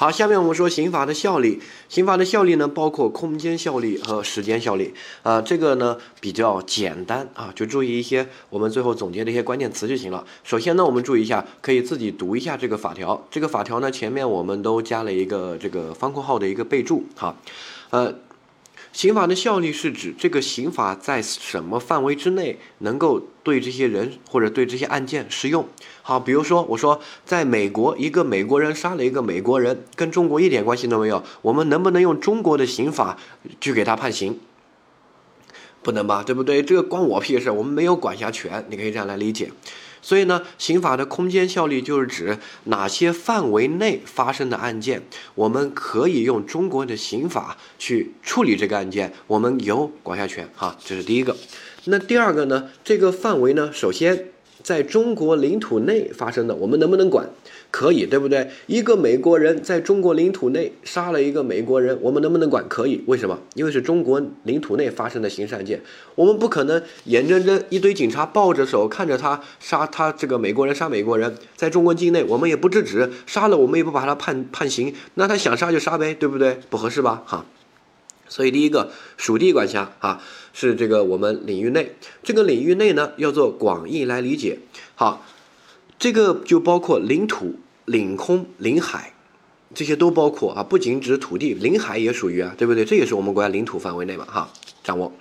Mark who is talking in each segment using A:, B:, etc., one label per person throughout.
A: 好，下面我们说刑法的效力。刑法的效力呢，包括空间效力和时间效力。啊，这个呢比较简单啊，就注意一些我们最后总结的一些关键词就行了。首先呢，我们注意一下，可以自己读一下这个法条。这个法条呢，前面我们都加了一个这个方括号的一个备注。哈，呃。刑法的效力是指这个刑法在什么范围之内能够对这些人或者对这些案件适用。好，比如说我说，在美国，一个美国人杀了一个美国人，跟中国一点关系都没有，我们能不能用中国的刑法去给他判刑？不能吧，对不对？这个关我屁事，我们没有管辖权，你可以这样来理解。所以呢，刑法的空间效力就是指哪些范围内发生的案件，我们可以用中国的刑法去处理这个案件，我们有管辖权哈，这是第一个。那第二个呢？这个范围呢，首先。在中国领土内发生的，我们能不能管？可以，对不对？一个美国人在中国领土内杀了一个美国人，我们能不能管？可以，为什么？因为是中国领土内发生的刑事案件，我们不可能眼睁睁一堆警察抱着手看着他杀他这个美国人杀美国人，在中国境内我们也不制止，杀了我们也不把他判判刑，那他想杀就杀呗，对不对？不合适吧？哈。所以第一个属地管辖啊，是这个我们领域内，这个领域内呢要做广义来理解。好，这个就包括领土、领空、领海，这些都包括啊，不仅指土地，领海也属于啊，对不对？这也是我们国家领土范围内嘛，哈，掌握。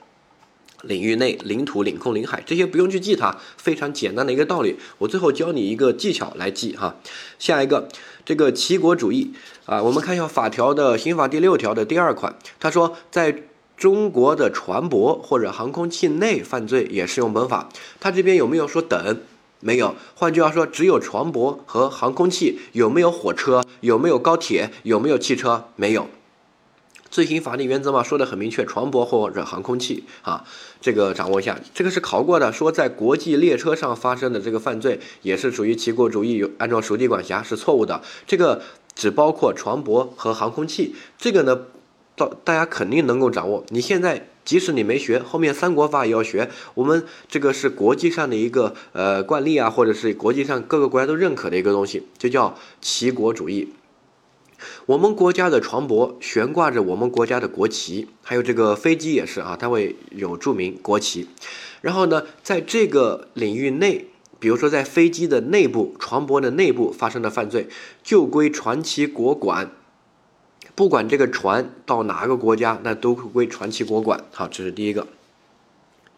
A: 领域内、领土、领空、领海这些不用去记它，非常简单的一个道理。我最后教你一个技巧来记哈。下一个，这个齐国主义啊，我们看一下法条的刑法第六条的第二款，他说在中国的船舶或者航空器内犯罪也适用本法。他这边有没有说等？没有。换句话说，只有船舶和航空器，有没有火车？有没有高铁？有没有汽车？没有。罪行法定原则嘛，说的很明确，船舶或者航空器啊，这个掌握一下，这个是考过的，说在国际列车上发生的这个犯罪也是属于齐国主义，按照属地管辖是错误的，这个只包括船舶和航空器，这个呢，到大家肯定能够掌握。你现在即使你没学，后面三国法也要学，我们这个是国际上的一个呃惯例啊，或者是国际上各个国家都认可的一个东西，就叫齐国主义。我们国家的船舶悬挂着我们国家的国旗，还有这个飞机也是啊，它会有注明国旗。然后呢，在这个领域内，比如说在飞机的内部、船舶的内部发生的犯罪，就归船旗国管。不管这个船到哪个国家，那都归船旗国管。好，这是第一个。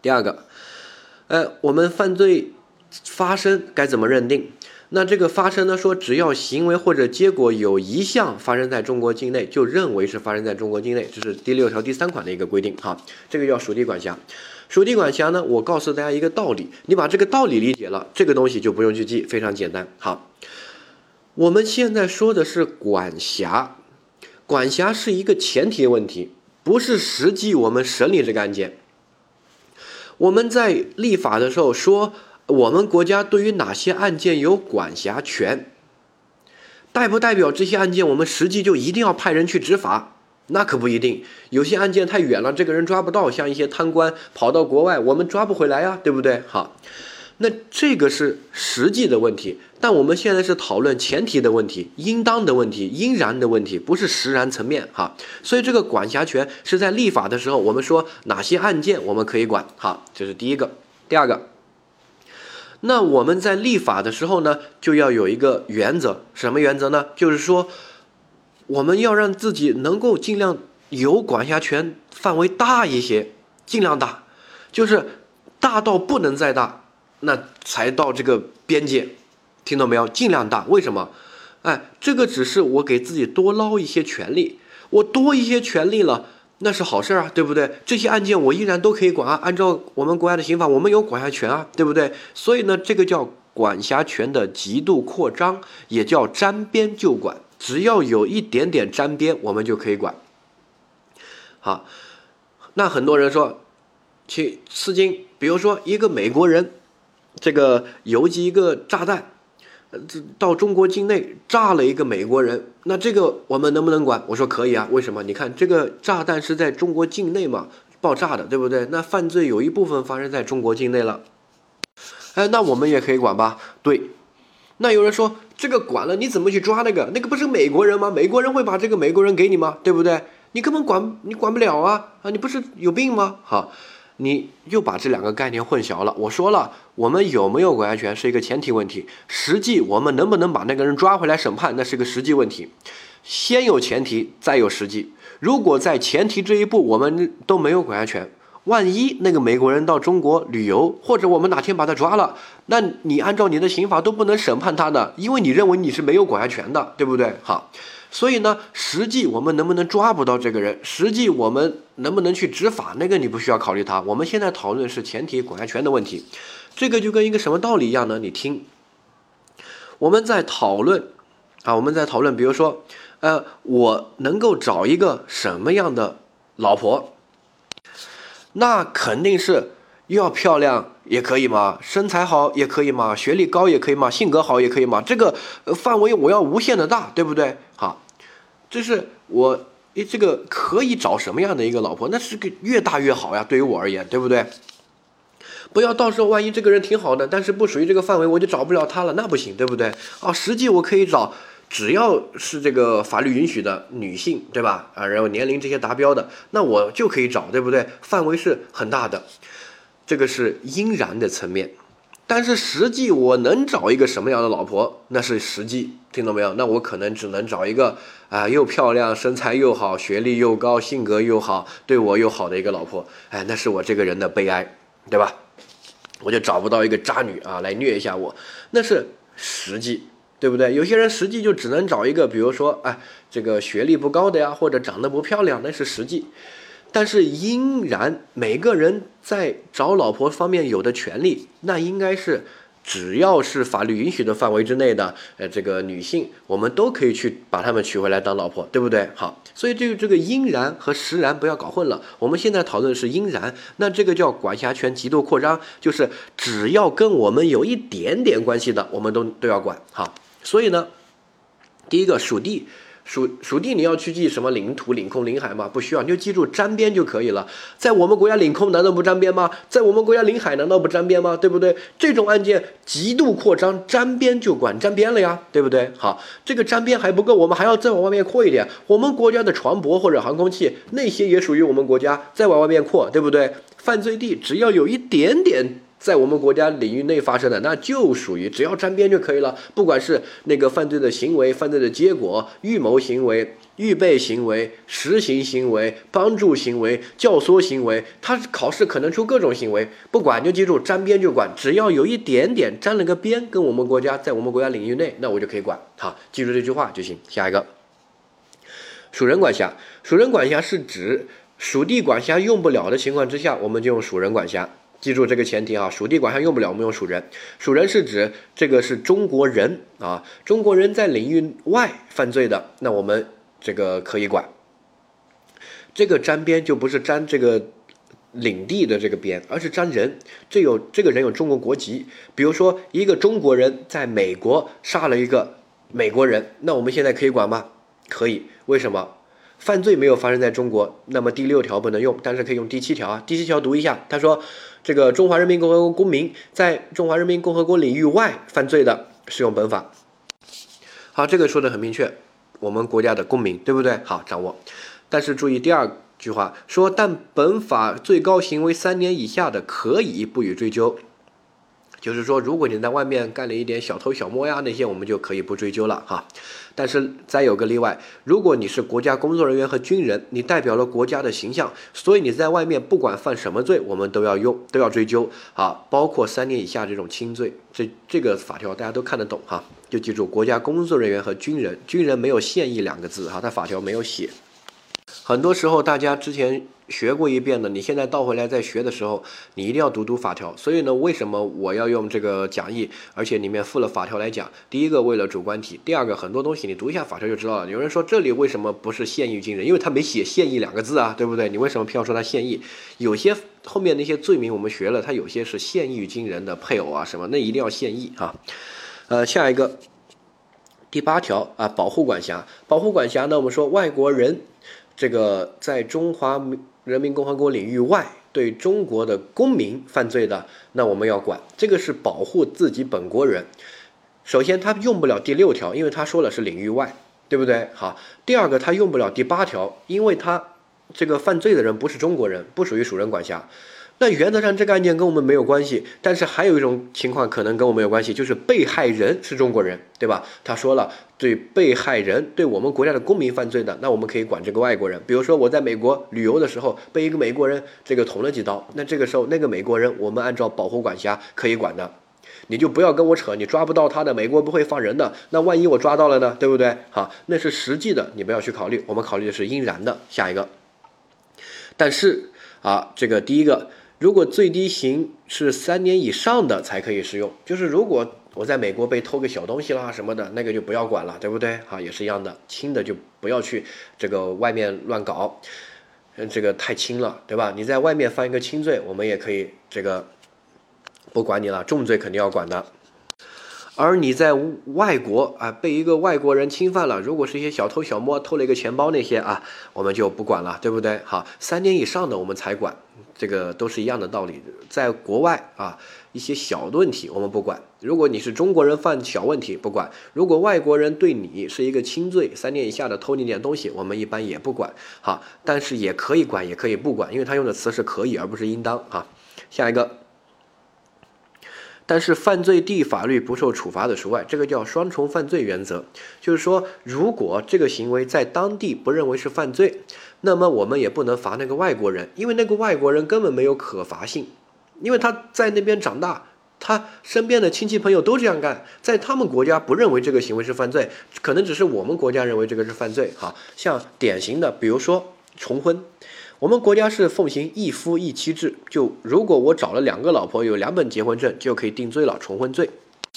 A: 第二个，呃，我们犯罪发生该怎么认定？那这个发生呢？说只要行为或者结果有一项发生在中国境内，就认为是发生在中国境内，这是第六条第三款的一个规定。哈，这个叫属地管辖。属地管辖呢，我告诉大家一个道理，你把这个道理理解了，这个东西就不用去记，非常简单。好，我们现在说的是管辖，管辖是一个前提问题，不是实际我们审理这个案件。我们在立法的时候说。我们国家对于哪些案件有管辖权，代不代表这些案件我们实际就一定要派人去执法？那可不一定。有些案件太远了，这个人抓不到，像一些贪官跑到国外，我们抓不回来呀，对不对？好，那这个是实际的问题，但我们现在是讨论前提的问题，应当的问题，应然的问题，不是实然层面哈。所以这个管辖权是在立法的时候，我们说哪些案件我们可以管？好，这是第一个，第二个。那我们在立法的时候呢，就要有一个原则，什么原则呢？就是说，我们要让自己能够尽量有管辖权范围大一些，尽量大，就是大到不能再大，那才到这个边界，听到没有？尽量大，为什么？哎，这个只是我给自己多捞一些权利，我多一些权利了。那是好事啊，对不对？这些案件我依然都可以管啊，按照我们国家的刑法，我们有管辖权啊，对不对？所以呢，这个叫管辖权的极度扩张，也叫沾边就管，只要有一点点沾边，我们就可以管。好，那很多人说，去刺激，比如说一个美国人，这个邮寄一个炸弹。这到中国境内炸了一个美国人，那这个我们能不能管？我说可以啊，为什么？你看这个炸弹是在中国境内嘛，爆炸的，对不对？那犯罪有一部分发生在中国境内了，哎，那我们也可以管吧？对。那有人说这个管了，你怎么去抓那个？那个不是美国人吗？美国人会把这个美国人给你吗？对不对？你根本管你管不了啊啊！你不是有病吗？好，你又把这两个概念混淆了。我说了，我们有没有管辖权是一个前提问题，实际我们能不能把那个人抓回来审判，那是个实际问题。先有前提，再有实际。如果在前提这一步我们都没有管辖权，万一那个美国人到中国旅游，或者我们哪天把他抓了，那你按照你的刑法都不能审判他的，因为你认为你是没有管辖权的，对不对？好，所以呢，实际我们能不能抓不到这个人，实际我们能不能去执法，那个你不需要考虑他。我们现在讨论是前提管辖权的问题，这个就跟一个什么道理一样呢？你听，我们在讨论啊，我们在讨论，比如说，呃，我能够找一个什么样的老婆？那肯定是要漂亮也可以嘛，身材好也可以嘛，学历高也可以嘛，性格好也可以嘛。这个范围我要无限的大，对不对？好，这是我诶，这个可以找什么样的一个老婆？那是个越大越好呀，对于我而言，对不对？不要到时候万一这个人挺好的，但是不属于这个范围，我就找不了他了，那不行，对不对？啊，实际我可以找。只要是这个法律允许的女性，对吧？啊，然后年龄这些达标的，那我就可以找，对不对？范围是很大的，这个是应然的层面。但是实际我能找一个什么样的老婆，那是实际，听懂没有？那我可能只能找一个啊，又漂亮、身材又好、学历又高、性格又好、对我又好的一个老婆。哎，那是我这个人的悲哀，对吧？我就找不到一个渣女啊，来虐一下我，那是实际。对不对？有些人实际就只能找一个，比如说，哎，这个学历不高的呀，或者长得不漂亮，那是实际。但是应然，每个人在找老婆方面有的权利，那应该是。只要是法律允许的范围之内的，呃，这个女性，我们都可以去把她们娶回来当老婆，对不对？好，所以这个这个应然和实然不要搞混了。我们现在讨论是应然，那这个叫管辖权极度扩张，就是只要跟我们有一点点关系的，我们都都要管。好，所以呢，第一个属地。属属地，你要去记什么领土、领空、领海吗？不需要，你就记住沾边就可以了。在我们国家领空难道不沾边吗？在我们国家领海难道不沾边吗？对不对？这种案件极度扩张，沾边就管沾边了呀，对不对？好，这个沾边还不够，我们还要再往外面扩一点。我们国家的船舶或者航空器那些也属于我们国家，再往外面扩，对不对？犯罪地只要有一点点。在我们国家领域内发生的，那就属于只要沾边就可以了。不管是那个犯罪的行为、犯罪的结果、预谋行为、预备行为、实行行为、帮助行为、教唆行为，他考试可能出各种行为，不管就记住沾边就管，只要有一点点沾了个边，跟我们国家在我们国家领域内，那我就可以管。好，记住这句话就行。下一个，属人管辖，属人管辖是指属地管辖用不了的情况之下，我们就用属人管辖。记住这个前提啊，属地管辖用不了，我们用属人。属人是指这个是中国人啊，中国人在领域外犯罪的，那我们这个可以管。这个沾边就不是沾这个领地的这个边，而是沾人。这有这个人有中国国籍，比如说一个中国人在美国杀了一个美国人，那我们现在可以管吗？可以，为什么？犯罪没有发生在中国，那么第六条不能用，但是可以用第七条啊。第七条读一下，他说，这个中华人民共和国公民在中华人民共和国领域外犯罪的，适用本法。好，这个说的很明确，我们国家的公民，对不对？好，掌握。但是注意第二句话说，但本法最高行为三年以下的，可以不予追究。就是说，如果你在外面干了一点小偷小摸呀，那些我们就可以不追究了哈。但是再有个例外，如果你是国家工作人员和军人，你代表了国家的形象，所以你在外面不管犯什么罪，我们都要用，都要追究啊，包括三年以下这种轻罪。这这个法条大家都看得懂哈，就记住国家工作人员和军人，军人没有现役两个字哈，他法条没有写。很多时候大家之前。学过一遍的，你现在倒回来再学的时候，你一定要读读法条。所以呢，为什么我要用这个讲义，而且里面附了法条来讲？第一个为了主观题，第二个很多东西你读一下法条就知道了。有人说这里为什么不是现役军人？因为他没写现役两个字啊，对不对？你为什么偏要说他现役？有些后面那些罪名我们学了，他有些是现役军人的配偶啊什么，那一定要现役啊。呃，下一个第八条啊，保护管辖，保护管辖呢，我们说外国人这个在中华。人民共和国领域外对中国的公民犯罪的，那我们要管，这个是保护自己本国人。首先他用不了第六条，因为他说了是领域外，对不对？好，第二个他用不了第八条，因为他这个犯罪的人不是中国人，不属于属人管辖。那原则上这个案件跟我们没有关系，但是还有一种情况可能跟我们有关系，就是被害人是中国人，对吧？他说了，对被害人对我们国家的公民犯罪的，那我们可以管这个外国人。比如说我在美国旅游的时候被一个美国人这个捅了几刀，那这个时候那个美国人我们按照保护管辖可以管的，你就不要跟我扯，你抓不到他的，美国不会放人的。那万一我抓到了呢，对不对？好，那是实际的，你不要去考虑，我们考虑的是应然的。下一个，但是啊，这个第一个。如果最低刑是三年以上的才可以适用，就是如果我在美国被偷个小东西啦什么的，那个就不要管了，对不对？啊，也是一样的，轻的就不要去这个外面乱搞，嗯，这个太轻了，对吧？你在外面犯一个轻罪，我们也可以这个不管你了，重罪肯定要管的。而你在外国啊，被一个外国人侵犯了，如果是一些小偷小摸偷了一个钱包那些啊，我们就不管了，对不对？好，三年以上的我们才管，这个都是一样的道理。在国外啊，一些小的问题我们不管。如果你是中国人犯小问题不管，如果外国人对你是一个轻罪，三年以下的偷你点东西，我们一般也不管。哈，但是也可以管，也可以不管，因为他用的词是可以，而不是应当。哈，下一个。但是犯罪地法律不受处罚的除外，这个叫双重犯罪原则。就是说，如果这个行为在当地不认为是犯罪，那么我们也不能罚那个外国人，因为那个外国人根本没有可罚性，因为他在那边长大，他身边的亲戚朋友都这样干，在他们国家不认为这个行为是犯罪，可能只是我们国家认为这个是犯罪。哈，像典型的，比如说重婚。我们国家是奉行一夫一妻制，就如果我找了两个老婆，有两本结婚证，就可以定罪了，重婚罪。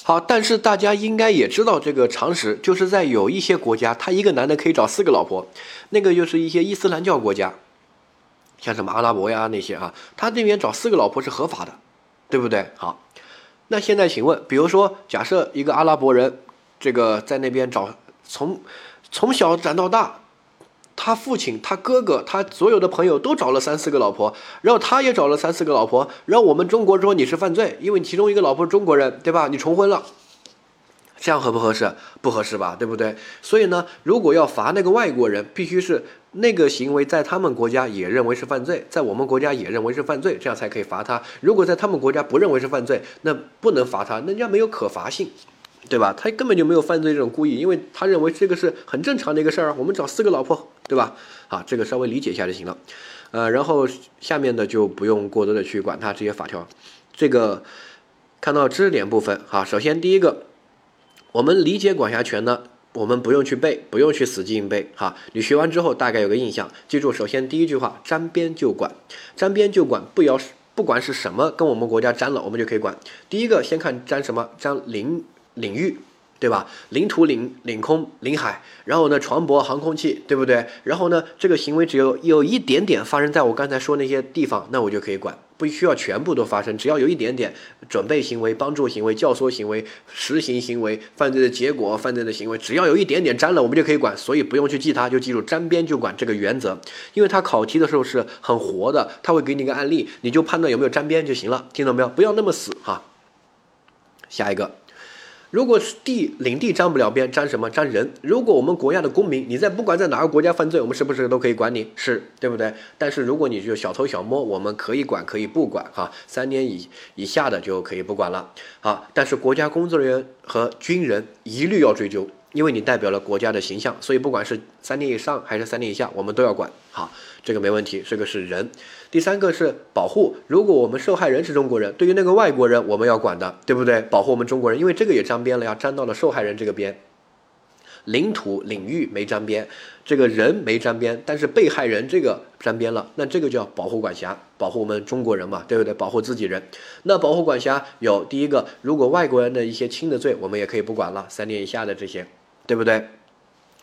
A: 好，但是大家应该也知道这个常识，就是在有一些国家，他一个男的可以找四个老婆，那个就是一些伊斯兰教国家，像什么阿拉伯呀那些啊，他那边找四个老婆是合法的，对不对？好，那现在请问，比如说假设一个阿拉伯人，这个在那边找从从小长到大。他父亲、他哥哥、他所有的朋友都找了三四个老婆，然后他也找了三四个老婆，然后我们中国说你是犯罪，因为其中一个老婆是中国人，对吧？你重婚了，这样合不合适？不合适吧，对不对？所以呢，如果要罚那个外国人，必须是那个行为在他们国家也认为是犯罪，在我们国家也认为是犯罪，这样才可以罚他。如果在他们国家不认为是犯罪，那不能罚他，那人家没有可罚性。对吧？他根本就没有犯罪这种故意，因为他认为这个是很正常的一个事儿啊。我们找四个老婆，对吧？好，这个稍微理解一下就行了。呃，然后下面的就不用过多的去管它这些法条。这个看到知识点部分，哈，首先第一个，我们理解管辖权呢，我们不用去背，不用去死记硬背，哈，你学完之后大概有个印象。记住，首先第一句话，沾边就管，沾边就管，不要不管是什么跟我们国家沾了，我们就可以管。第一个先看沾什么，沾领。领域，对吧？领土、领领空、领海，然后呢，船舶、航空器，对不对？然后呢，这个行为只有有一点点发生在我刚才说那些地方，那我就可以管，不需要全部都发生，只要有一点点准备行为、帮助行为、教唆行为、实行行为、犯罪的结果、犯罪的行为，只要有一点点沾了，我们就可以管。所以不用去记它，就记住沾边就管这个原则，因为它考题的时候是很活的，他会给你一个案例，你就判断有没有沾边就行了，听到没有？不要那么死哈。下一个。如果是地领地沾不了边，沾什么？沾人。如果我们国家的公民，你在不管在哪个国家犯罪，我们是不是都可以管你？是对不对？但是如果你就小偷小摸，我们可以管，可以不管哈。三年以以下的就可以不管了。好，但是国家工作人员和军人一律要追究。因为你代表了国家的形象，所以不管是三年以上还是三年以下，我们都要管。好，这个没问题。这个是人。第三个是保护。如果我们受害人是中国人，对于那个外国人，我们要管的，对不对？保护我们中国人，因为这个也沾边了呀，沾到了受害人这个边。领土领域没沾边，这个人没沾边，但是被害人这个沾边了，那这个叫保护管辖，保护我们中国人嘛，对不对？保护自己人。那保护管辖有第一个，如果外国人的一些轻的罪，我们也可以不管了，三年以下的这些。对不对？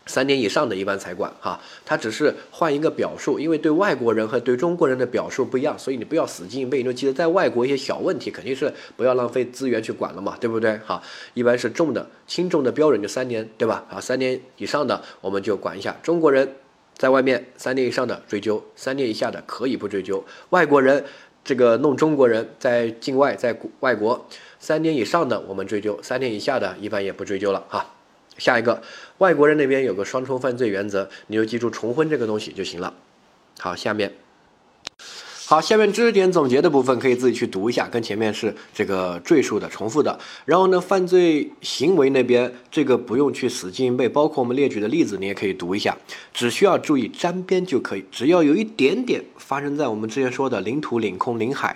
A: 三年以上的一般才管哈，他只是换一个表述，因为对外国人和对中国人的表述不一样，所以你不要死记硬背，你就记得在外国一些小问题肯定是不要浪费资源去管了嘛，对不对？好，一般是重的、轻重的标准就三年，对吧？啊，三年以上的我们就管一下。中国人在外面三年以上的追究，三年以下的可以不追究。外国人这个弄中国人在境外在外国。三年以上的我们追究，三年以下的一般也不追究了哈。下一个，外国人那边有个双重犯罪原则，你就记住重婚这个东西就行了。好，下面。好，下面知识点总结的部分可以自己去读一下，跟前面是这个赘述的、重复的。然后呢，犯罪行为那边这个不用去死记硬背，包括我们列举的例子，你也可以读一下，只需要注意沾边就可以。只要有一点点发生在我们之前说的领土、领空、领海，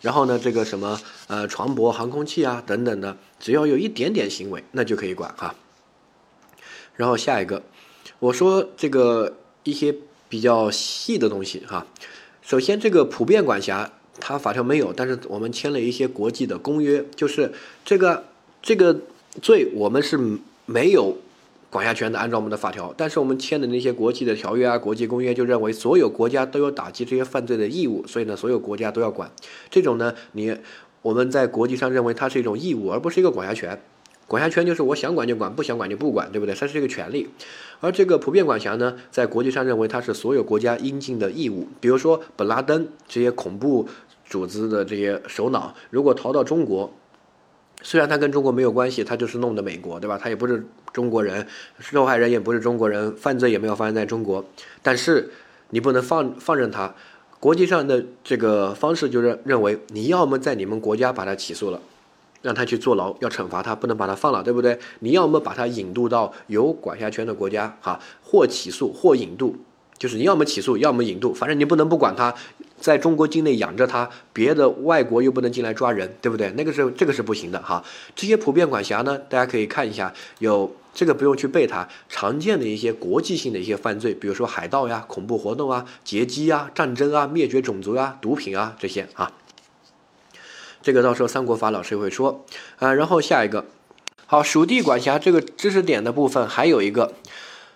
A: 然后呢，这个什么呃船舶、航空器啊等等的，只要有一点点行为，那就可以管哈。然后下一个，我说这个一些比较细的东西哈。首先，这个普遍管辖，它法条没有，但是我们签了一些国际的公约，就是这个这个罪我们是没有管辖权的，按照我们的法条。但是我们签的那些国际的条约啊、国际公约，就认为所有国家都有打击这些犯罪的义务，所以呢，所有国家都要管。这种呢，你我们在国际上认为它是一种义务，而不是一个管辖权。管辖权就是我想管就管，不想管就不管，对不对？它是一个权利，而这个普遍管辖呢，在国际上认为它是所有国家应尽的义务。比如说本拉登这些恐怖组织的这些首脑，如果逃到中国，虽然他跟中国没有关系，他就是弄的美国，对吧？他也不是中国人，受害人也不是中国人，犯罪也没有发生在中国，但是你不能放放任他。国际上的这个方式就是认为，你要么在你们国家把他起诉了。让他去坐牢，要惩罚他，不能把他放了，对不对？你要么把他引渡到有管辖权的国家，哈，或起诉，或引渡，就是你要么起诉，要么引渡，反正你不能不管他，在中国境内养着他，别的外国又不能进来抓人，对不对？那个是这个是不行的，哈。这些普遍管辖呢，大家可以看一下，有这个不用去背它，常见的一些国际性的一些犯罪，比如说海盗呀、恐怖活动啊、劫机啊、战争啊、灭绝种族啊、毒品啊这些啊。这个到时候三国法老师会说，啊，然后下一个，好，属地管辖这个知识点的部分还有一个，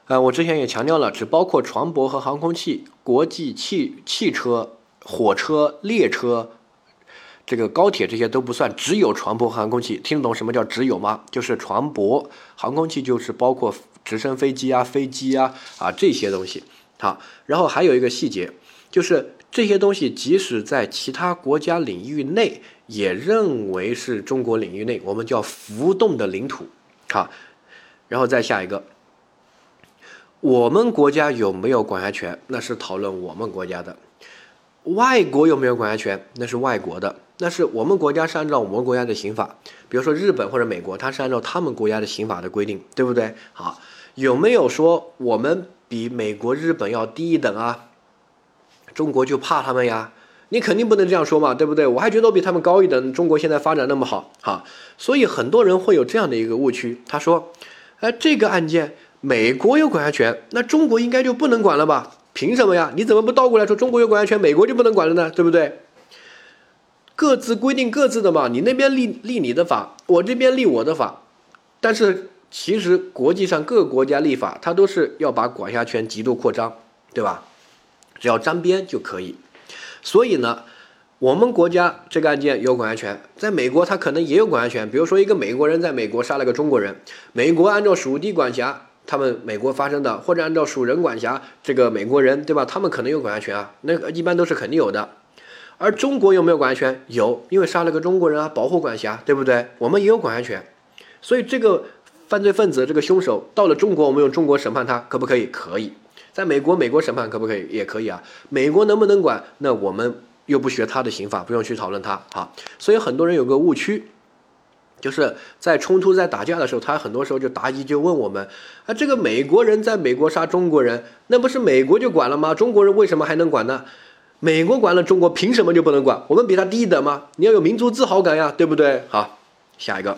A: 呃，我之前也强调了，只包括船舶和航空器、国际汽汽车、火车、列车，这个高铁这些都不算，只有船舶和航空器。听得懂什么叫只有吗？就是船舶、航空器就是包括直升飞机啊、飞机啊啊这些东西。好，然后还有一个细节，就是这些东西即使在其他国家领域内。也认为是中国领域内，我们叫浮动的领土，好，然后再下一个，我们国家有没有管辖权？那是讨论我们国家的。外国有没有管辖权？那是外国的。那是我们国家是按照我们国家的刑法，比如说日本或者美国，它是按照他们国家的刑法的规定，对不对？好，有没有说我们比美国、日本要低一等啊？中国就怕他们呀？你肯定不能这样说嘛，对不对？我还觉得我比他们高一等。中国现在发展那么好，哈，所以很多人会有这样的一个误区。他说：“哎，这个案件美国有管辖权，那中国应该就不能管了吧？凭什么呀？你怎么不倒过来说中国有管辖权，美国就不能管了呢？对不对？各自规定各自的嘛，你那边立立你的法，我这边立我的法。但是其实国际上各个国家立法，它都是要把管辖权极度扩张，对吧？只要沾边就可以。”所以呢，我们国家这个案件有管辖权，在美国他可能也有管辖权。比如说，一个美国人在美国杀了个中国人，美国按照属地管辖他们美国发生的，或者按照属人管辖这个美国人，对吧？他们可能有管辖权啊，那个一般都是肯定有的。而中国有没有管辖权？有，因为杀了个中国人啊，保护管辖，对不对？我们也有管辖权。所以这个犯罪分子这个凶手到了中国，我们用中国审判他，可不可以？可以。在美国，美国审判可不可以？也可以啊。美国能不能管？那我们又不学他的刑法，不用去讨论他啊。所以很多人有个误区，就是在冲突、在打架的时候，他很多时候就答疑，就问我们：啊，这个美国人在美国杀中国人，那不是美国就管了吗？中国人为什么还能管呢？美国管了，中国凭什么就不能管？我们比他低一等吗？你要有民族自豪感呀，对不对？好，下一个。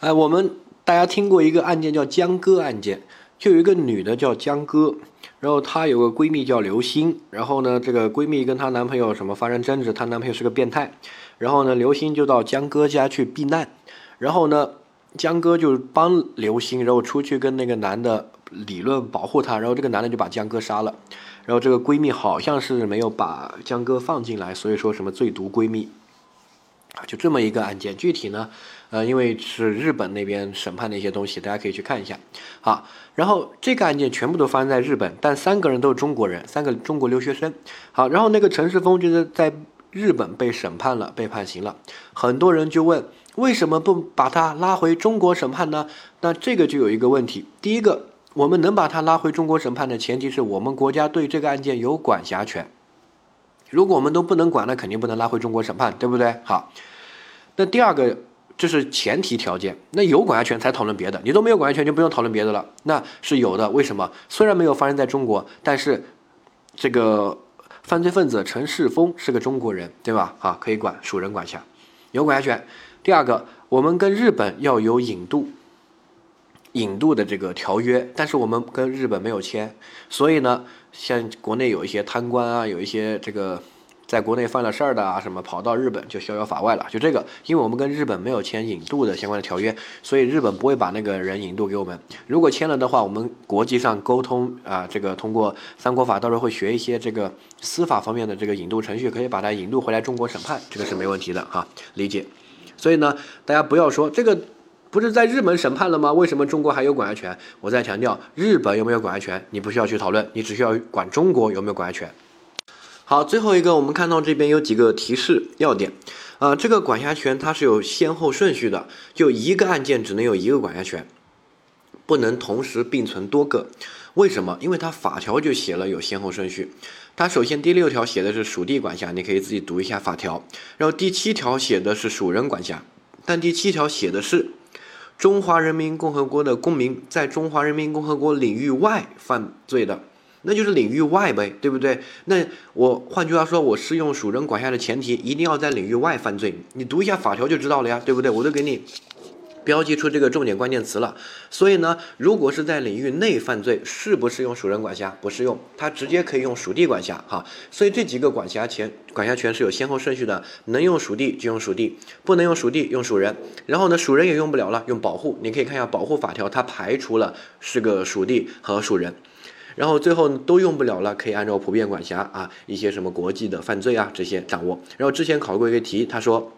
A: 哎，我们大家听过一个案件叫江歌案件。就有一个女的叫江歌，然后她有个闺蜜叫刘星，然后呢，这个闺蜜跟她男朋友什么发生争执，她男朋友是个变态，然后呢，刘星就到江歌家去避难，然后呢，江歌就帮刘星，然后出去跟那个男的理论保护她，然后这个男的就把江歌杀了，然后这个闺蜜好像是没有把江歌放进来，所以说什么最毒闺蜜，啊，就这么一个案件，具体呢？呃，因为是日本那边审判的一些东西，大家可以去看一下。好，然后这个案件全部都发生在日本，但三个人都是中国人，三个中国留学生。好，然后那个陈世峰就是在。日本被审判了，被判刑了。很多人就问，为什么不把他拉回中国审判呢？那这个就有一个问题，第一个，我们能把他拉回中国审判的前提是我们国家对这个案件有管辖权。如果我们都不能管，那肯定不能拉回中国审判，对不对？好，那第二个。这是前提条件，那有管辖权才讨论别的，你都没有管辖权就不用讨论别的了。那是有的，为什么？虽然没有发生在中国，但是这个犯罪分子陈世峰是个中国人，对吧？啊，可以管属人管辖，有管辖权。第二个，我们跟日本要有引渡，引渡的这个条约，但是我们跟日本没有签，所以呢，像国内有一些贪官啊，有一些这个。在国内犯了事儿的啊，什么跑到日本就逍遥法外了，就这个，因为我们跟日本没有签引渡的相关的条约，所以日本不会把那个人引渡给我们。如果签了的话，我们国际上沟通啊，这个通过三国法，到时候会学一些这个司法方面的这个引渡程序，可以把它引渡回来中国审判，这个是没问题的哈，理解。所以呢，大家不要说这个不是在日本审判了吗？为什么中国还有管辖权？我再强调，日本有没有管辖权，你不需要去讨论，你只需要管中国有没有管辖权。好，最后一个，我们看到这边有几个提示要点，啊，这个管辖权它是有先后顺序的，就一个案件只能有一个管辖权，不能同时并存多个。为什么？因为它法条就写了有先后顺序。它首先第六条写的是属地管辖，你可以自己读一下法条。然后第七条写的是属人管辖，但第七条写的是中华人民共和国的公民在中华人民共和国领域外犯罪的。那就是领域外呗，对不对？那我换句话说，我适用属人管辖的前提，一定要在领域外犯罪。你读一下法条就知道了呀，对不对？我都给你标记出这个重点关键词了。所以呢，如果是在领域内犯罪，适不适用属人管辖？不适用，它直接可以用属地管辖。哈，所以这几个管辖权，管辖权是有先后顺序的，能用属地就用属地，不能用属地用属人。然后呢，属人也用不了了，用保护。你可以看一下保护法条，它排除了是个属地和属人。然后最后都用不了了，可以按照普遍管辖啊，一些什么国际的犯罪啊这些掌握。然后之前考过一个题，他说，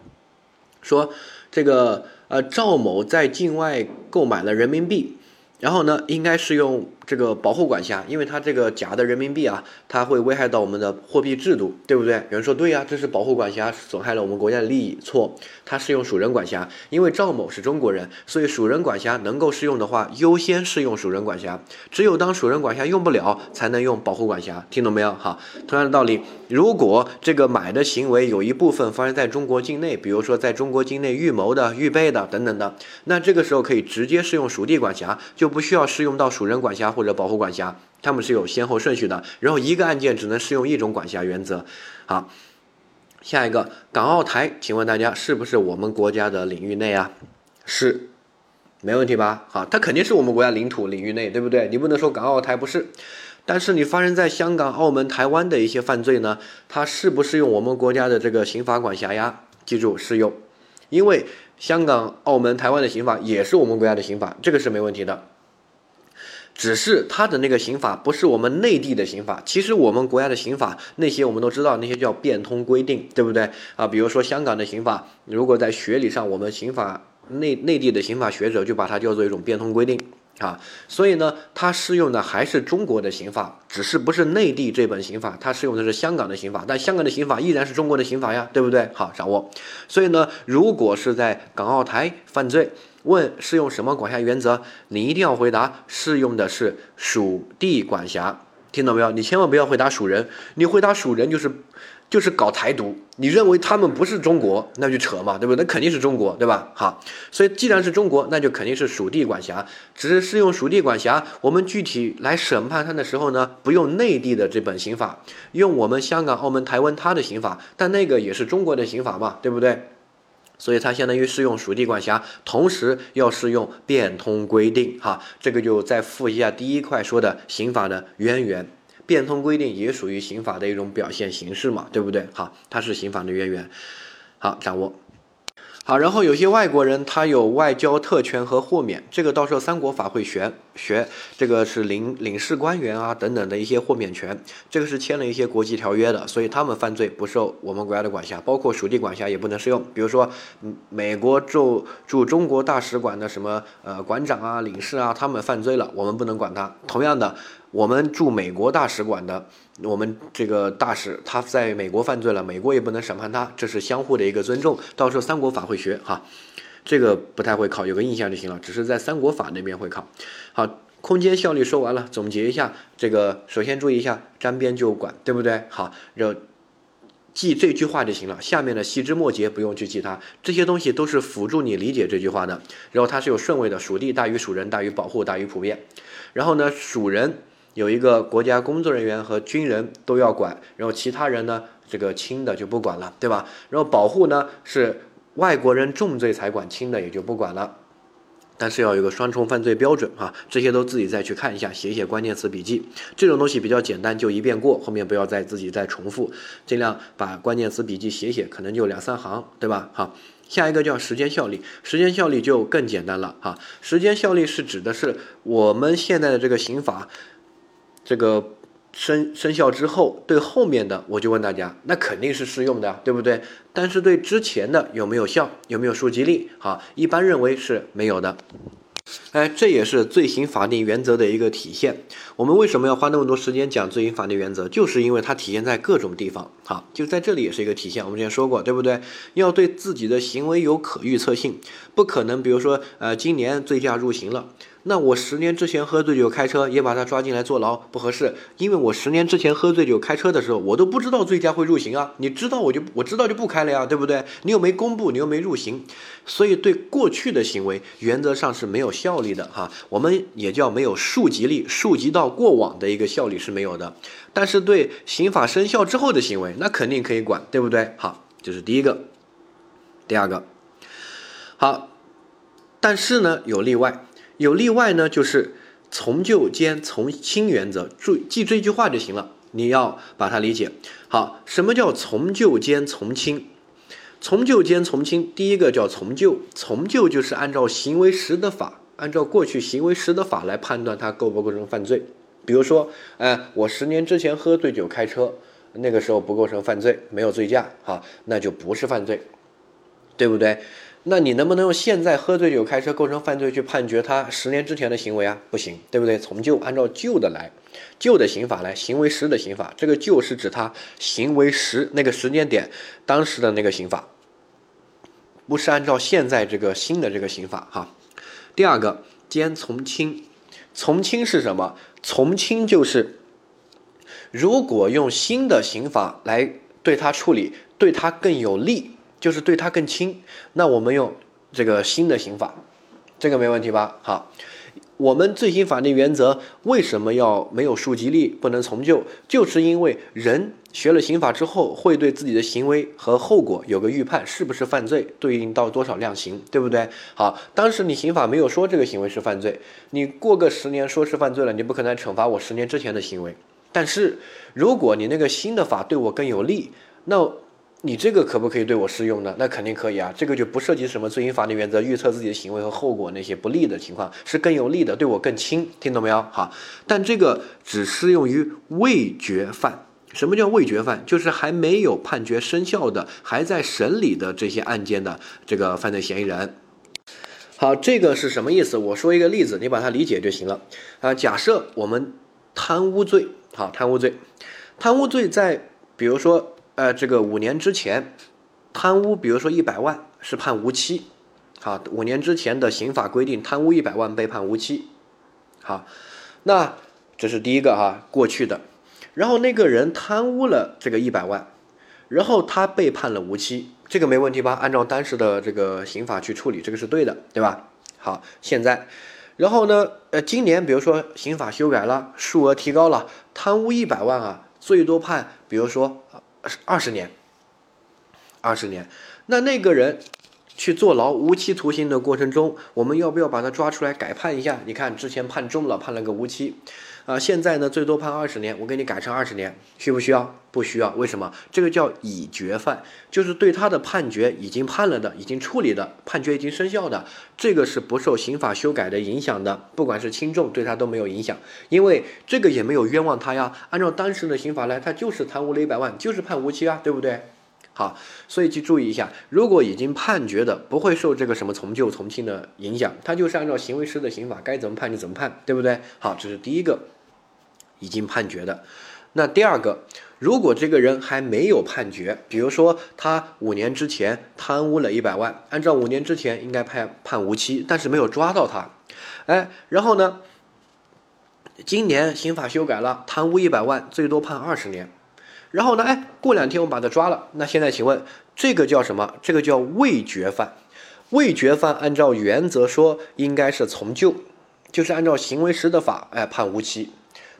A: 说这个呃赵某在境外购买了人民币，然后呢应该是用。这个保护管辖，因为它这个假的人民币啊，它会危害到我们的货币制度，对不对？有人说对呀，这是保护管辖，损害了我们国家的利益。错，它适用属人管辖，因为赵某是中国人，所以属人管辖能够适用的话，优先适用属人管辖。只有当属人管辖用不了，才能用保护管辖。听懂没有？好，同样的道理，如果这个买的行为有一部分发生在中国境内，比如说在中国境内预谋的、预备的等等的，那这个时候可以直接适用属地管辖，就不需要适用到属人管辖。或者保护管辖，他们是有先后顺序的。然后一个案件只能适用一种管辖原则。好，下一个港澳台，请问大家是不是我们国家的领域内啊？是，没问题吧？好，它肯定是我们国家领土领域内，对不对？你不能说港澳台不是。但是你发生在香港、澳门、台湾的一些犯罪呢，它适不适用我们国家的这个刑法管辖呀？记住适用，因为香港、澳门、台湾的刑法也是我们国家的刑法，这个是没问题的。只是他的那个刑法不是我们内地的刑法，其实我们国家的刑法那些我们都知道，那些叫变通规定，对不对啊？比如说香港的刑法，如果在学理上，我们刑法内内地的刑法学者就把它叫做一种变通规定啊。所以呢，它适用的还是中国的刑法，只是不是内地这本刑法，它适用的是香港的刑法，但香港的刑法依然是中国的刑法呀，对不对？好，掌握。所以呢，如果是在港澳台犯罪。问适用什么管辖原则？你一定要回答适用的是属地管辖，听懂没有？你千万不要回答属人，你回答属人就是就是搞台独，你认为他们不是中国，那就扯嘛，对不对？那肯定是中国，对吧？好，所以既然是中国，那就肯定是属地管辖，只是适用属地管辖。我们具体来审判他的时候呢，不用内地的这本刑法，用我们香港、澳门、台湾他的刑法，但那个也是中国的刑法嘛，对不对？所以它相当于适用属地管辖，同时要适用变通规定，哈，这个就再复一下第一块说的刑法的渊源，变通规定也属于刑法的一种表现形式嘛，对不对？好，它是刑法的渊源，好，掌握。好，然后有些外国人他有外交特权和豁免，这个到时候三国法会学学，这个是领领事官员啊等等的一些豁免权，这个是签了一些国际条约的，所以他们犯罪不受我们国家的管辖，包括属地管辖也不能适用。比如说，美国驻驻中国大使馆的什么呃馆长啊、领事啊，他们犯罪了，我们不能管他。同样的。我们驻美国大使馆的我们这个大使他在美国犯罪了，美国也不能审判他，这是相互的一个尊重。到时候三国法会学哈，这个不太会考，有个印象就行了，只是在三国法那边会考。好，空间效率说完了，总结一下，这个首先注意一下沾边就管，对不对？好，然后。记这句话就行了，下面的细枝末节不用去记它，这些东西都是辅助你理解这句话的。然后它是有顺位的，属地大于属人大于保护大于普遍。然后呢，属人有一个国家工作人员和军人都要管，然后其他人呢，这个轻的就不管了，对吧？然后保护呢是外国人重罪才管，轻的也就不管了。但是要有个双重犯罪标准啊，这些都自己再去看一下，写一写关键词笔记。这种东西比较简单，就一遍过，后面不要再自己再重复，尽量把关键词笔记写写，可能就两三行，对吧？好，下一个叫时间效力，时间效力就更简单了哈。时间效力是指的是我们现在的这个刑法，这个。生生效之后，对后面的我就问大家，那肯定是适用的，对不对？但是对之前的有没有效，有没有溯及力？好，一般认为是没有的。哎，这也是罪行法定原则的一个体现。我们为什么要花那么多时间讲罪行法定原则？就是因为它体现在各种地方。好，就在这里也是一个体现。我们之前说过，对不对？要对自己的行为有可预测性，不可能，比如说，呃，今年醉驾入刑了。那我十年之前喝醉酒开车，也把他抓进来坐牢，不合适，因为我十年之前喝醉酒开车的时候，我都不知道醉驾会入刑啊。你知道我就我知道就不开了呀，对不对？你又没公布，你又没入刑，所以对过去的行为原则上是没有效力的哈。我们也叫没有溯及力，溯及到过往的一个效力是没有的。但是对刑法生效之后的行为，那肯定可以管，对不对？好，这是第一个。第二个，好，但是呢有例外。有例外呢，就是从旧兼从轻原则，注记这句话就行了。你要把它理解好。什么叫从旧兼从轻？从旧兼从轻，第一个叫从旧，从旧就是按照行为时的法，按照过去行为时的法来判断它构不构成犯罪。比如说，哎，我十年之前喝醉酒开车，那个时候不构成犯罪，没有醉驾，哈，那就不是犯罪，对不对？那你能不能用现在喝醉酒开车构成犯罪去判决他十年之前的行为啊？不行，对不对？从旧按照旧的来，旧的刑法来，行为时的刑法，这个旧是指他行为时那个时间点当时的那个刑法，不是按照现在这个新的这个刑法哈。第二个，兼从轻，从轻是什么？从轻就是如果用新的刑法来对他处理，对他更有利。就是对他更轻，那我们用这个新的刑法，这个没问题吧？好，我们罪行法定原则为什么要没有溯及力，不能从旧？就是因为人学了刑法之后，会对自己的行为和后果有个预判，是不是犯罪，对应到多少量刑，对不对？好，当时你刑法没有说这个行为是犯罪，你过个十年说是犯罪了，你不可能惩罚我十年之前的行为。但是如果你那个新的法对我更有利，那。你这个可不可以对我适用呢？那肯定可以啊，这个就不涉及什么罪行法定原则，预测自己的行为和后果那些不利的情况，是更有利的，对我更轻，听懂没有？好，但这个只适用于未决犯。什么叫未决犯？就是还没有判决生效的，还在审理的这些案件的这个犯罪嫌疑人。好，这个是什么意思？我说一个例子，你把它理解就行了。啊，假设我们贪污罪，好，贪污罪，贪污罪在比如说。呃，这个五年之前贪污，比如说一百万是判无期，好，五年之前的刑法规定，贪污一百万被判无期，好，那这是第一个哈，过去的，然后那个人贪污了这个一百万，然后他被判了无期，这个没问题吧？按照当时的这个刑法去处理，这个是对的，对吧？好，现在，然后呢，呃，今年比如说刑法修改了，数额提高了，贪污一百万啊，最多判，比如说。二十年，二十年，那那个人去坐牢无期徒刑的过程中，我们要不要把他抓出来改判一下？你看之前判重了，判了个无期，啊，现在呢最多判二十年，我给你改成二十年，需不需要？不需要，为什么？这个叫已决犯，就是对他的判决已经判了的，已经处理的，判决已经生效的，这个是不受刑法修改的影响的，不管是轻重，对他都没有影响，因为这个也没有冤枉他呀。按照当时的刑法来，他就是贪污了一百万，就是判无期啊，对不对？好，所以去注意一下，如果已经判决的，不会受这个什么从旧从轻的影响，他就是按照行为师的刑法该怎么判就怎么判，对不对？好，这是第一个。已经判决的。那第二个，如果这个人还没有判决，比如说他五年之前贪污了一百万，按照五年之前应该判判无期，但是没有抓到他，哎，然后呢，今年刑法修改了，贪污一百万最多判二十年，然后呢，哎，过两天我把他抓了，那现在请问这个叫什么？这个叫未决犯。未决犯按照原则说应该是从旧，就是按照行为时的法，哎，判无期。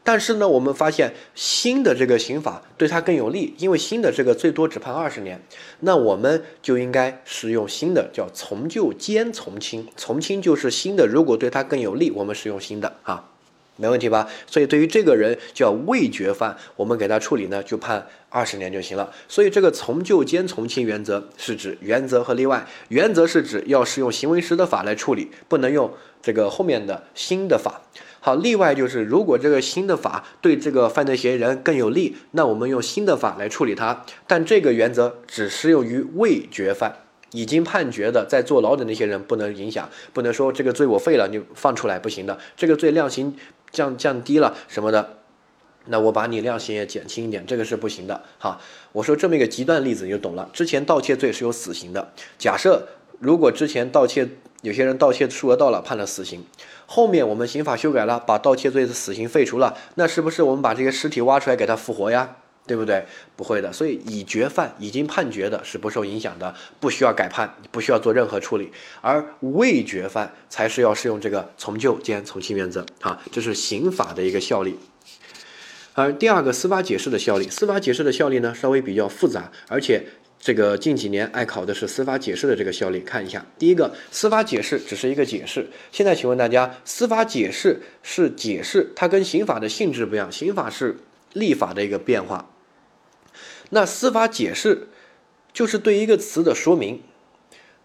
A: 但是呢，我们发现新的这个刑法对他更有利，因为新的这个最多只判二十年，那我们就应该使用新的，叫从旧兼从轻。从轻就是新的，如果对他更有利，我们使用新的啊，没问题吧？所以对于这个人叫未决犯，我们给他处理呢，就判二十年就行了。所以这个从旧兼从轻原则是指原则和例外，原则是指要适用行为时的法来处理，不能用这个后面的新的法。好，例外就是如果这个新的法对这个犯罪嫌疑人更有利，那我们用新的法来处理他。但这个原则只适用于未决犯，已经判决的在坐牢的那些人不能影响，不能说这个罪我废了你放出来不行的，这个罪量刑降降低了什么的，那我把你量刑也减轻一点，这个是不行的。哈，我说这么一个极端例子你就懂了。之前盗窃罪是有死刑的，假设如果之前盗窃有些人盗窃数额到了判了死刑。后面我们刑法修改了，把盗窃罪的死刑废除了，那是不是我们把这些尸体挖出来给他复活呀？对不对？不会的，所以已决犯已经判决的是不受影响的，不需要改判，不需要做任何处理，而未决犯才是要适用这个从旧兼从轻原则啊，这是刑法的一个效力。而第二个司法解释的效力，司法解释的效力呢稍微比较复杂，而且。这个近几年爱考的是司法解释的这个效力，看一下。第一个，司法解释只是一个解释。现在请问大家，司法解释是解释，它跟刑法的性质不一样。刑法是立法的一个变化，那司法解释就是对一个词的说明。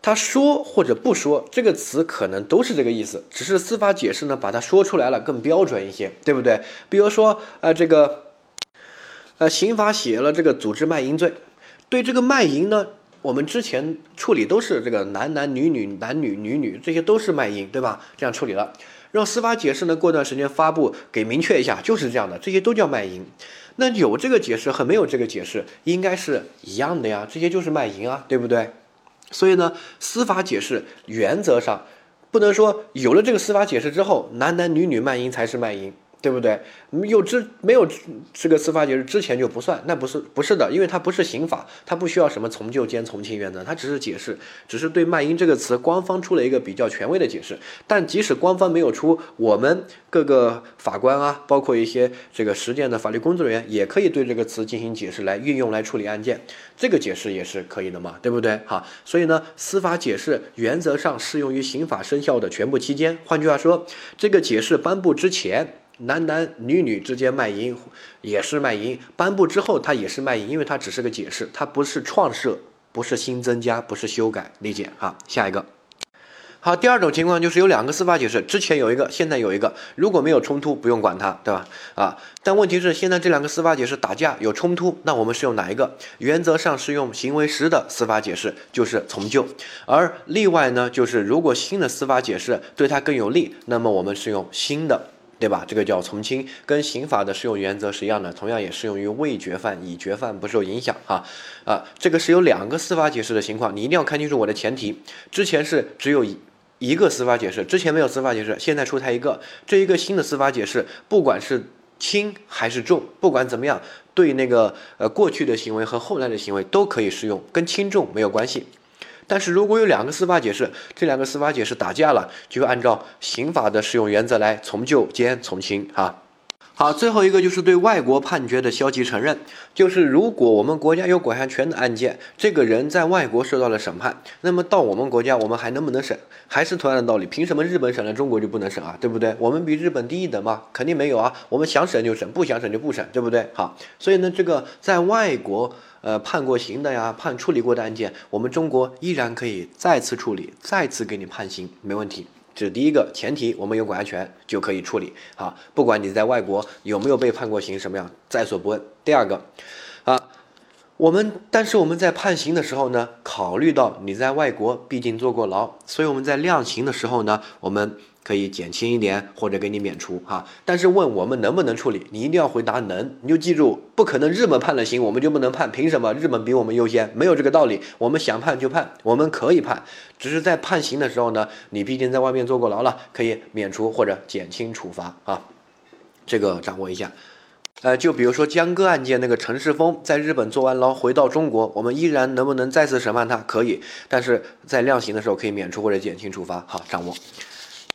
A: 他说或者不说这个词可能都是这个意思，只是司法解释呢把它说出来了更标准一些，对不对？比如说，呃，这个，呃，刑法写了这个组织卖淫罪。对这个卖淫呢，我们之前处理都是这个男男女女、男女女女，这些都是卖淫，对吧？这样处理了，让司法解释呢过段时间发布，给明确一下，就是这样的，这些都叫卖淫。那有这个解释和没有这个解释应该是一样的呀，这些就是卖淫啊，对不对？所以呢，司法解释原则上不能说有了这个司法解释之后，男男女女卖淫才是卖淫。对不对？有之没有这个司法解释之前就不算，那不是不是的，因为它不是刑法，它不需要什么从旧兼从轻原则，它只是解释，只是对卖淫这个词，官方出了一个比较权威的解释。但即使官方没有出，我们各个法官啊，包括一些这个实践的法律工作人员，也可以对这个词进行解释，来运用来处理案件，这个解释也是可以的嘛，对不对？哈，所以呢，司法解释原则上适用于刑法生效的全部期间。换句话说，这个解释颁布之前。男男女女之间卖淫也是卖淫，颁布之后它也是卖淫，因为它只是个解释，它不是创设，不是新增加，不是修改，理解哈？下一个，好，第二种情况就是有两个司法解释，之前有一个，现在有一个，如果没有冲突，不用管它，对吧？啊，但问题是现在这两个司法解释打架有冲突，那我们是用哪一个？原则上是用行为时的司法解释，就是从旧，而例外呢，就是如果新的司法解释对它更有利，那么我们是用新的。对吧？这个叫从轻，跟刑法的适用原则是一样的，同样也适用于未决犯、已决犯不受影响哈。啊，这个是有两个司法解释的情况，你一定要看清楚我的前提。之前是只有一一个司法解释，之前没有司法解释，现在出台一个，这一个新的司法解释，不管是轻还是重，不管怎么样，对那个呃过去的行为和后来的行为都可以适用，跟轻重没有关系。但是如果有两个司法解释，这两个司法解释打架了，就按照刑法的适用原则来从旧兼从轻啊。好，最后一个就是对外国判决的消极承认，就是如果我们国家有管辖权的案件，这个人在外国受到了审判，那么到我们国家我们还能不能审？还是同样的道理，凭什么日本审了中国就不能审啊？对不对？我们比日本低一等吗？肯定没有啊，我们想审就审，不想审就不审，对不对？好，所以呢，这个在外国。呃，判过刑的呀，判处理过的案件，我们中国依然可以再次处理，再次给你判刑，没问题。这是第一个前提，我们有管辖权就可以处理啊，不管你在外国有没有被判过刑，什么样在所不问。第二个，啊，我们但是我们在判刑的时候呢，考虑到你在外国毕竟坐过牢，所以我们在量刑的时候呢，我们可以减轻一点或者给你免除哈。但是问我们能不能处理，你一定要回答能，你就记住，不可能日本判了刑我们就不能判，凭什么日本比我们优先？没有这个道理，我们想判就判，我们可以判，只是在判刑的时候呢，你毕竟在外面坐过牢了，可以免除或者减轻处罚啊，这个掌握一下。呃，就比如说江歌案件那个陈世峰在日本坐完牢回到中国，我们依然能不能再次审判他？可以，但是在量刑的时候可以免除或者减轻处罚。好，掌握。